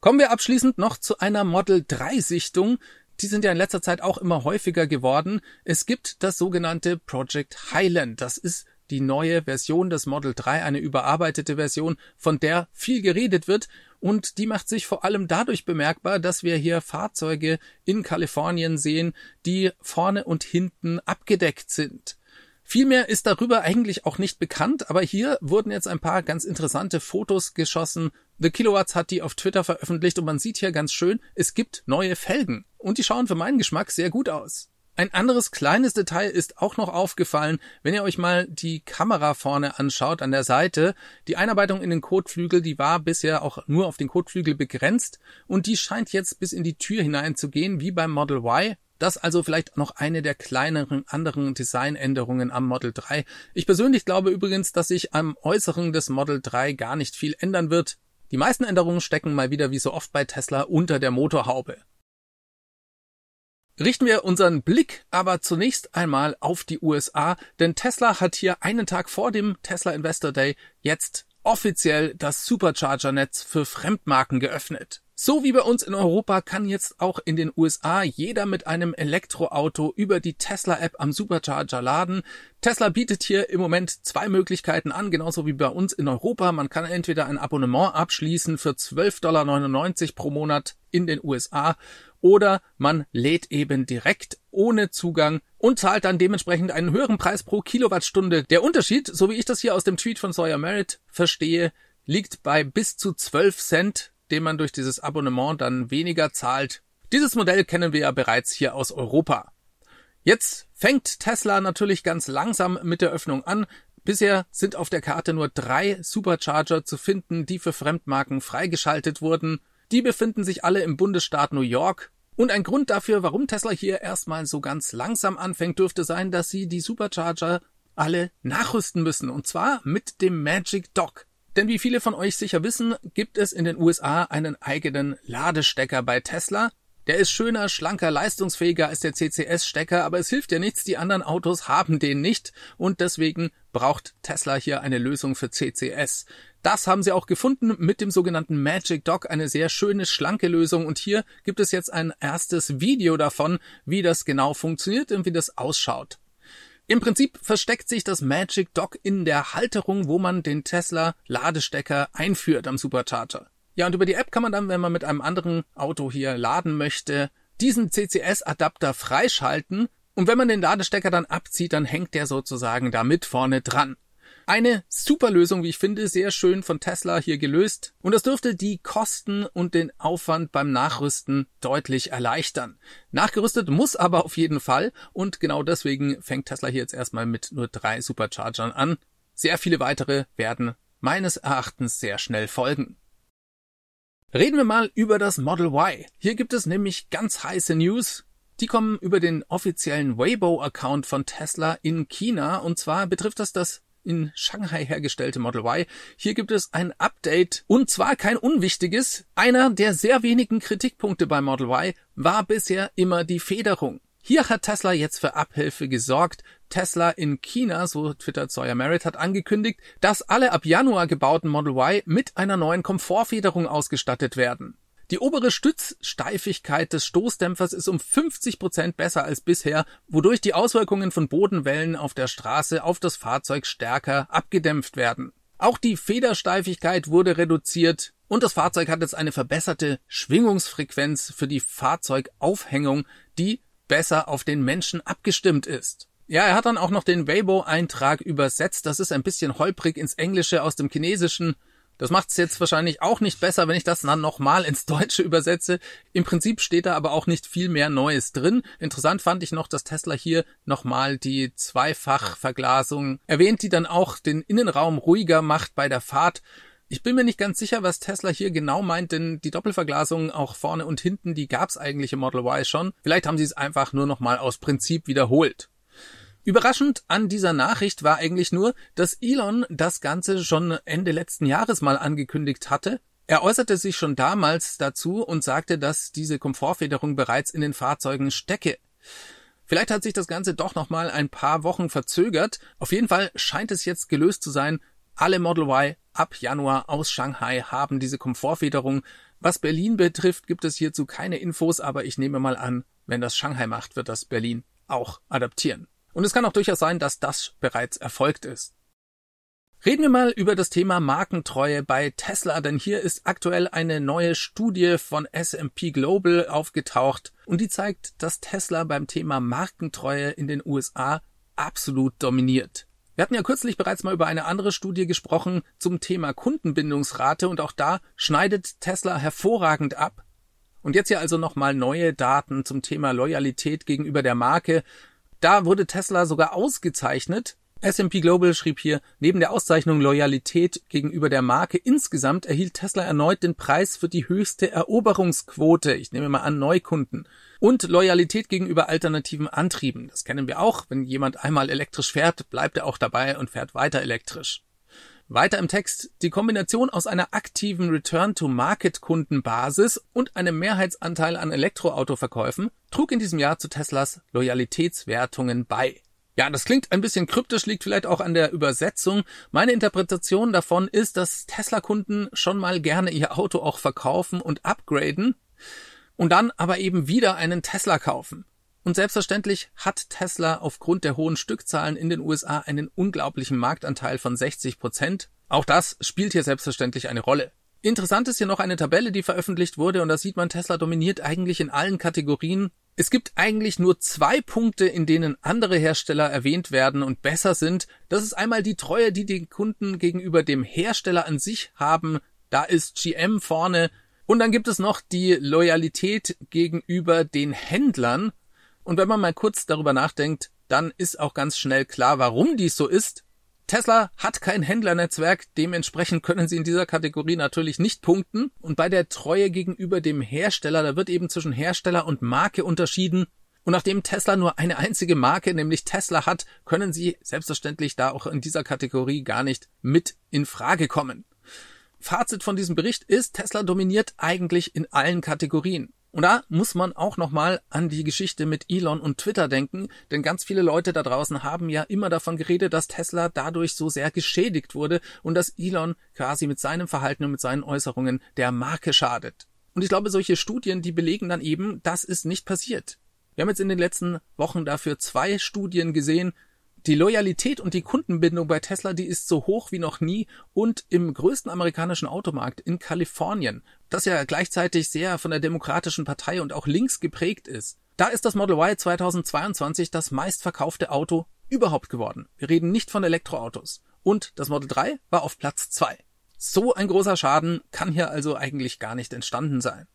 Kommen wir abschließend noch zu einer Model 3 Sichtung. Die sind ja in letzter Zeit auch immer häufiger geworden. Es gibt das sogenannte Project Highland. Das ist die neue Version des Model 3, eine überarbeitete Version, von der viel geredet wird und die macht sich vor allem dadurch bemerkbar, dass wir hier Fahrzeuge in Kalifornien sehen, die vorne und hinten abgedeckt sind. Viel mehr ist darüber eigentlich auch nicht bekannt, aber hier wurden jetzt ein paar ganz interessante Fotos geschossen. The Kilowatts hat die auf Twitter veröffentlicht und man sieht hier ganz schön, es gibt neue Felgen und die schauen für meinen Geschmack sehr gut aus. Ein anderes kleines Detail ist auch noch aufgefallen, wenn ihr euch mal die Kamera vorne anschaut an der Seite. Die Einarbeitung in den Kotflügel, die war bisher auch nur auf den Kotflügel begrenzt und die scheint jetzt bis in die Tür hineinzugehen, wie beim Model Y. Das also vielleicht noch eine der kleineren anderen Designänderungen am Model 3. Ich persönlich glaube übrigens, dass sich am Äußeren des Model 3 gar nicht viel ändern wird. Die meisten Änderungen stecken mal wieder wie so oft bei Tesla unter der Motorhaube. Richten wir unseren Blick aber zunächst einmal auf die USA, denn Tesla hat hier einen Tag vor dem Tesla Investor Day jetzt offiziell das Supercharger-Netz für Fremdmarken geöffnet. So wie bei uns in Europa kann jetzt auch in den USA jeder mit einem Elektroauto über die Tesla-App am Supercharger laden. Tesla bietet hier im Moment zwei Möglichkeiten an, genauso wie bei uns in Europa. Man kann entweder ein Abonnement abschließen für 12,99 Dollar pro Monat in den USA oder man lädt eben direkt ohne Zugang und zahlt dann dementsprechend einen höheren Preis pro Kilowattstunde. Der Unterschied, so wie ich das hier aus dem Tweet von Sawyer Merritt verstehe, liegt bei bis zu 12 Cent den man durch dieses Abonnement dann weniger zahlt. Dieses Modell kennen wir ja bereits hier aus Europa. Jetzt fängt Tesla natürlich ganz langsam mit der Öffnung an. Bisher sind auf der Karte nur drei Supercharger zu finden, die für Fremdmarken freigeschaltet wurden. Die befinden sich alle im Bundesstaat New York. Und ein Grund dafür, warum Tesla hier erstmal so ganz langsam anfängt, dürfte sein, dass sie die Supercharger alle nachrüsten müssen. Und zwar mit dem Magic Dock. Denn wie viele von euch sicher wissen, gibt es in den USA einen eigenen Ladestecker bei Tesla. Der ist schöner, schlanker, leistungsfähiger als der CCS-Stecker, aber es hilft ja nichts, die anderen Autos haben den nicht und deswegen braucht Tesla hier eine Lösung für CCS. Das haben sie auch gefunden mit dem sogenannten Magic Dock, eine sehr schöne, schlanke Lösung und hier gibt es jetzt ein erstes Video davon, wie das genau funktioniert und wie das ausschaut. Im Prinzip versteckt sich das Magic Dock in der Halterung, wo man den Tesla Ladestecker einführt am Supercharger. Ja, und über die App kann man dann, wenn man mit einem anderen Auto hier laden möchte, diesen CCS-Adapter freischalten und wenn man den Ladestecker dann abzieht, dann hängt der sozusagen da mit vorne dran. Eine super Lösung, wie ich finde, sehr schön von Tesla hier gelöst. Und das dürfte die Kosten und den Aufwand beim Nachrüsten deutlich erleichtern. Nachgerüstet muss aber auf jeden Fall. Und genau deswegen fängt Tesla hier jetzt erstmal mit nur drei Superchargern an. Sehr viele weitere werden meines Erachtens sehr schnell folgen. Reden wir mal über das Model Y. Hier gibt es nämlich ganz heiße News. Die kommen über den offiziellen Weibo-Account von Tesla in China. Und zwar betrifft das das in Shanghai hergestellte Model Y. Hier gibt es ein Update und zwar kein unwichtiges. Einer der sehr wenigen Kritikpunkte bei Model Y war bisher immer die Federung. Hier hat Tesla jetzt für Abhilfe gesorgt. Tesla in China, so twittert Sawyer Merritt, hat angekündigt, dass alle ab Januar gebauten Model Y mit einer neuen Komfortfederung ausgestattet werden. Die obere Stützsteifigkeit des Stoßdämpfers ist um 50 Prozent besser als bisher, wodurch die Auswirkungen von Bodenwellen auf der Straße auf das Fahrzeug stärker abgedämpft werden. Auch die Federsteifigkeit wurde reduziert und das Fahrzeug hat jetzt eine verbesserte Schwingungsfrequenz für die Fahrzeugaufhängung, die besser auf den Menschen abgestimmt ist. Ja, er hat dann auch noch den Weibo-Eintrag übersetzt. Das ist ein bisschen holprig ins Englische aus dem Chinesischen. Das macht es jetzt wahrscheinlich auch nicht besser, wenn ich das dann nochmal ins Deutsche übersetze. Im Prinzip steht da aber auch nicht viel mehr Neues drin. Interessant fand ich noch, dass Tesla hier nochmal die Zweifachverglasung erwähnt, die dann auch den Innenraum ruhiger macht bei der Fahrt. Ich bin mir nicht ganz sicher, was Tesla hier genau meint, denn die Doppelverglasung auch vorne und hinten, die gab's eigentlich im Model Y schon. Vielleicht haben sie es einfach nur nochmal aus Prinzip wiederholt. Überraschend an dieser Nachricht war eigentlich nur, dass Elon das Ganze schon Ende letzten Jahres mal angekündigt hatte. Er äußerte sich schon damals dazu und sagte, dass diese Komfortfederung bereits in den Fahrzeugen stecke. Vielleicht hat sich das Ganze doch noch mal ein paar Wochen verzögert. Auf jeden Fall scheint es jetzt gelöst zu sein, alle Model Y ab Januar aus Shanghai haben diese Komfortfederung. Was Berlin betrifft, gibt es hierzu keine Infos, aber ich nehme mal an, wenn das Shanghai macht, wird das Berlin auch adaptieren. Und es kann auch durchaus sein, dass das bereits erfolgt ist. Reden wir mal über das Thema Markentreue bei Tesla, denn hier ist aktuell eine neue Studie von S&P Global aufgetaucht und die zeigt, dass Tesla beim Thema Markentreue in den USA absolut dominiert. Wir hatten ja kürzlich bereits mal über eine andere Studie gesprochen zum Thema Kundenbindungsrate und auch da schneidet Tesla hervorragend ab. Und jetzt hier also nochmal neue Daten zum Thema Loyalität gegenüber der Marke. Da wurde Tesla sogar ausgezeichnet S&P Global schrieb hier, neben der Auszeichnung Loyalität gegenüber der Marke insgesamt erhielt Tesla erneut den Preis für die höchste Eroberungsquote, ich nehme mal an Neukunden, und Loyalität gegenüber alternativen Antrieben. Das kennen wir auch, wenn jemand einmal elektrisch fährt, bleibt er auch dabei und fährt weiter elektrisch. Weiter im Text, die Kombination aus einer aktiven Return-to-Market-Kundenbasis und einem Mehrheitsanteil an Elektroautoverkäufen trug in diesem Jahr zu Teslas Loyalitätswertungen bei. Ja, das klingt ein bisschen kryptisch, liegt vielleicht auch an der Übersetzung. Meine Interpretation davon ist, dass Tesla-Kunden schon mal gerne ihr Auto auch verkaufen und upgraden und dann aber eben wieder einen Tesla kaufen. Und selbstverständlich hat Tesla aufgrund der hohen Stückzahlen in den USA einen unglaublichen Marktanteil von 60 Prozent. Auch das spielt hier selbstverständlich eine Rolle. Interessant ist hier noch eine Tabelle, die veröffentlicht wurde und da sieht man, Tesla dominiert eigentlich in allen Kategorien es gibt eigentlich nur zwei Punkte, in denen andere Hersteller erwähnt werden und besser sind. Das ist einmal die Treue, die die Kunden gegenüber dem Hersteller an sich haben. Da ist GM vorne. Und dann gibt es noch die Loyalität gegenüber den Händlern. Und wenn man mal kurz darüber nachdenkt, dann ist auch ganz schnell klar, warum dies so ist. Tesla hat kein Händlernetzwerk, dementsprechend können sie in dieser Kategorie natürlich nicht punkten. Und bei der Treue gegenüber dem Hersteller, da wird eben zwischen Hersteller und Marke unterschieden. Und nachdem Tesla nur eine einzige Marke, nämlich Tesla hat, können sie selbstverständlich da auch in dieser Kategorie gar nicht mit in Frage kommen. Fazit von diesem Bericht ist, Tesla dominiert eigentlich in allen Kategorien. Und da muss man auch nochmal an die Geschichte mit Elon und Twitter denken, denn ganz viele Leute da draußen haben ja immer davon geredet, dass Tesla dadurch so sehr geschädigt wurde und dass Elon quasi mit seinem Verhalten und mit seinen Äußerungen der Marke schadet. Und ich glaube, solche Studien, die belegen dann eben, das ist nicht passiert. Wir haben jetzt in den letzten Wochen dafür zwei Studien gesehen, die Loyalität und die Kundenbindung bei Tesla, die ist so hoch wie noch nie und im größten amerikanischen Automarkt in Kalifornien, das ja gleichzeitig sehr von der Demokratischen Partei und auch links geprägt ist. Da ist das Model Y 2022 das meistverkaufte Auto überhaupt geworden. Wir reden nicht von Elektroautos. Und das Model 3 war auf Platz 2. So ein großer Schaden kann hier also eigentlich gar nicht entstanden sein.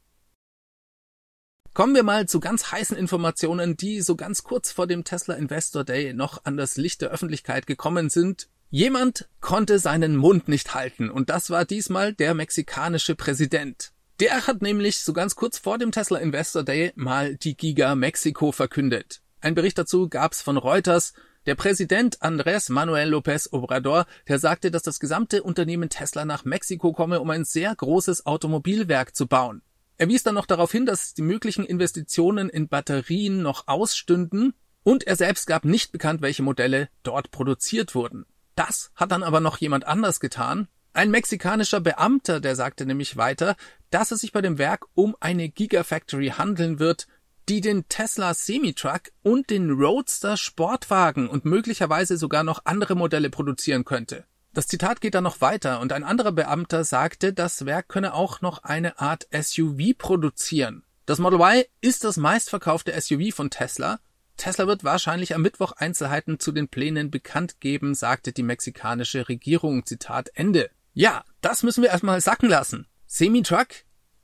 Kommen wir mal zu ganz heißen Informationen, die so ganz kurz vor dem Tesla Investor Day noch an das Licht der Öffentlichkeit gekommen sind. Jemand konnte seinen Mund nicht halten und das war diesmal der mexikanische Präsident. Der hat nämlich so ganz kurz vor dem Tesla Investor Day mal die Giga Mexiko verkündet. Ein Bericht dazu gab's von Reuters. Der Präsident Andrés Manuel López Obrador, der sagte, dass das gesamte Unternehmen Tesla nach Mexiko komme, um ein sehr großes Automobilwerk zu bauen. Er wies dann noch darauf hin, dass die möglichen Investitionen in Batterien noch ausstünden und er selbst gab nicht bekannt, welche Modelle dort produziert wurden. Das hat dann aber noch jemand anders getan. Ein mexikanischer Beamter, der sagte nämlich weiter, dass es sich bei dem Werk um eine Gigafactory handeln wird, die den Tesla Semi-Truck und den Roadster Sportwagen und möglicherweise sogar noch andere Modelle produzieren könnte. Das Zitat geht dann noch weiter und ein anderer Beamter sagte, das Werk könne auch noch eine Art SUV produzieren. Das Model Y ist das meistverkaufte SUV von Tesla. Tesla wird wahrscheinlich am Mittwoch Einzelheiten zu den Plänen bekannt geben, sagte die mexikanische Regierung. Zitat Ende. Ja, das müssen wir erstmal sacken lassen. Semi-Truck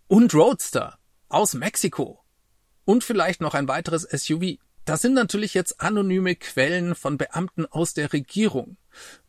und Roadster aus Mexiko. Und vielleicht noch ein weiteres SUV. Das sind natürlich jetzt anonyme Quellen von Beamten aus der Regierung.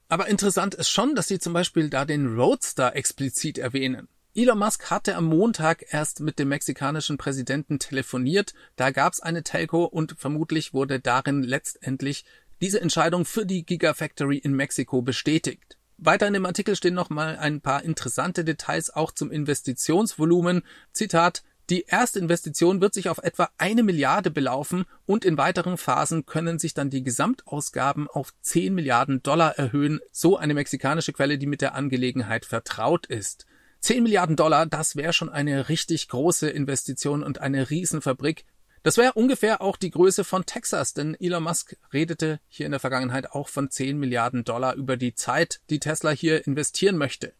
Aber interessant ist schon, dass sie zum Beispiel da den Roadster explizit erwähnen. Elon Musk hatte am Montag erst mit dem mexikanischen Präsidenten telefoniert, da gab's eine Telco und vermutlich wurde darin letztendlich diese Entscheidung für die Gigafactory in Mexiko bestätigt. Weiter in dem Artikel stehen nochmal ein paar interessante Details auch zum Investitionsvolumen. Zitat, die erste Investition wird sich auf etwa eine Milliarde belaufen und in weiteren Phasen können sich dann die Gesamtausgaben auf 10 Milliarden Dollar erhöhen, so eine mexikanische Quelle, die mit der Angelegenheit vertraut ist. 10 Milliarden Dollar, das wäre schon eine richtig große Investition und eine Riesenfabrik. Das wäre ungefähr auch die Größe von Texas, denn Elon Musk redete hier in der Vergangenheit auch von 10 Milliarden Dollar über die Zeit, die Tesla hier investieren möchte.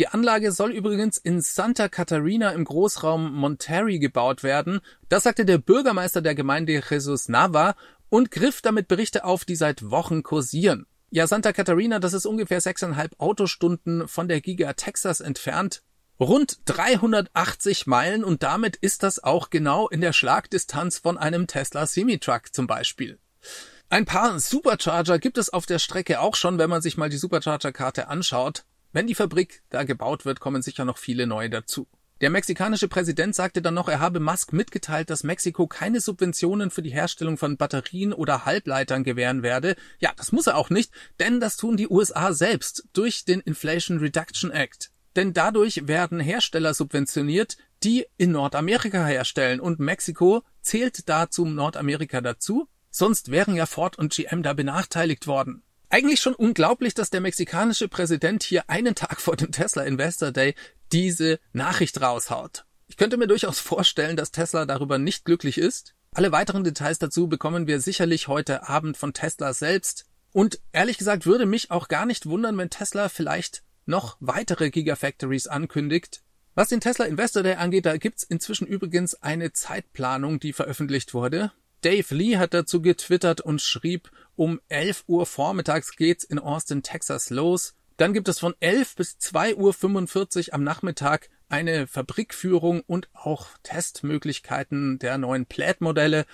Die Anlage soll übrigens in Santa Catarina im Großraum Monterrey gebaut werden. Das sagte der Bürgermeister der Gemeinde Jesus Nava und griff damit Berichte auf, die seit Wochen kursieren. Ja, Santa Catarina, das ist ungefähr sechseinhalb Autostunden von der Giga Texas entfernt. Rund 380 Meilen und damit ist das auch genau in der Schlagdistanz von einem Tesla Semi-Truck zum Beispiel. Ein paar Supercharger gibt es auf der Strecke auch schon, wenn man sich mal die Supercharger-Karte anschaut. Wenn die Fabrik da gebaut wird, kommen sicher noch viele neue dazu. Der mexikanische Präsident sagte dann noch, er habe Musk mitgeteilt, dass Mexiko keine Subventionen für die Herstellung von Batterien oder Halbleitern gewähren werde. Ja, das muss er auch nicht, denn das tun die USA selbst durch den Inflation Reduction Act. Denn dadurch werden Hersteller subventioniert, die in Nordamerika herstellen und Mexiko zählt da zum Nordamerika dazu. Sonst wären ja Ford und GM da benachteiligt worden. Eigentlich schon unglaublich, dass der mexikanische Präsident hier einen Tag vor dem Tesla Investor Day diese Nachricht raushaut. Ich könnte mir durchaus vorstellen, dass Tesla darüber nicht glücklich ist. Alle weiteren Details dazu bekommen wir sicherlich heute Abend von Tesla selbst. Und ehrlich gesagt würde mich auch gar nicht wundern, wenn Tesla vielleicht noch weitere Gigafactories ankündigt. Was den Tesla Investor Day angeht, da gibt's inzwischen übrigens eine Zeitplanung, die veröffentlicht wurde. Dave Lee hat dazu getwittert und schrieb, um 11 Uhr vormittags geht's in Austin, Texas los. Dann gibt es von 11 bis 2.45 Uhr am Nachmittag eine Fabrikführung und auch Testmöglichkeiten der neuen Plaid-Modelle.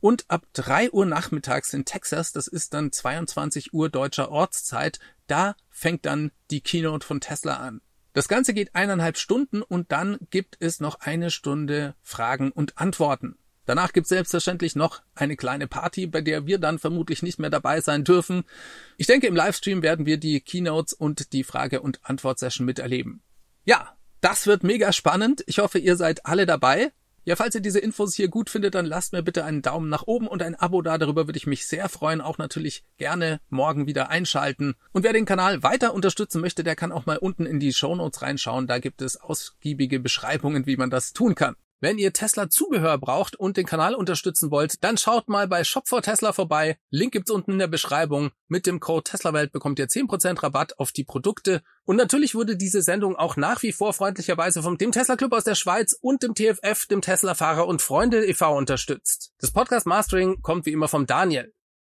Und ab 3 Uhr nachmittags in Texas, das ist dann 22 Uhr deutscher Ortszeit, da fängt dann die Keynote von Tesla an. Das Ganze geht eineinhalb Stunden und dann gibt es noch eine Stunde Fragen und Antworten. Danach gibt's selbstverständlich noch eine kleine Party, bei der wir dann vermutlich nicht mehr dabei sein dürfen. Ich denke, im Livestream werden wir die Keynotes und die Frage- und Antwort-Session miterleben. Ja, das wird mega spannend. Ich hoffe, ihr seid alle dabei. Ja, falls ihr diese Infos hier gut findet, dann lasst mir bitte einen Daumen nach oben und ein Abo da. Darüber würde ich mich sehr freuen. Auch natürlich gerne morgen wieder einschalten. Und wer den Kanal weiter unterstützen möchte, der kann auch mal unten in die Show Notes reinschauen. Da gibt es ausgiebige Beschreibungen, wie man das tun kann. Wenn ihr Tesla Zubehör braucht und den Kanal unterstützen wollt, dann schaut mal bei Shop for Tesla vorbei. Link gibt's unten in der Beschreibung. Mit dem Code TeslaWelt bekommt ihr 10% Rabatt auf die Produkte. Und natürlich wurde diese Sendung auch nach wie vor freundlicherweise vom dem Tesla Club aus der Schweiz und dem TFF, dem Tesla Fahrer und Freunde e.V. unterstützt. Das Podcast Mastering kommt wie immer vom Daniel.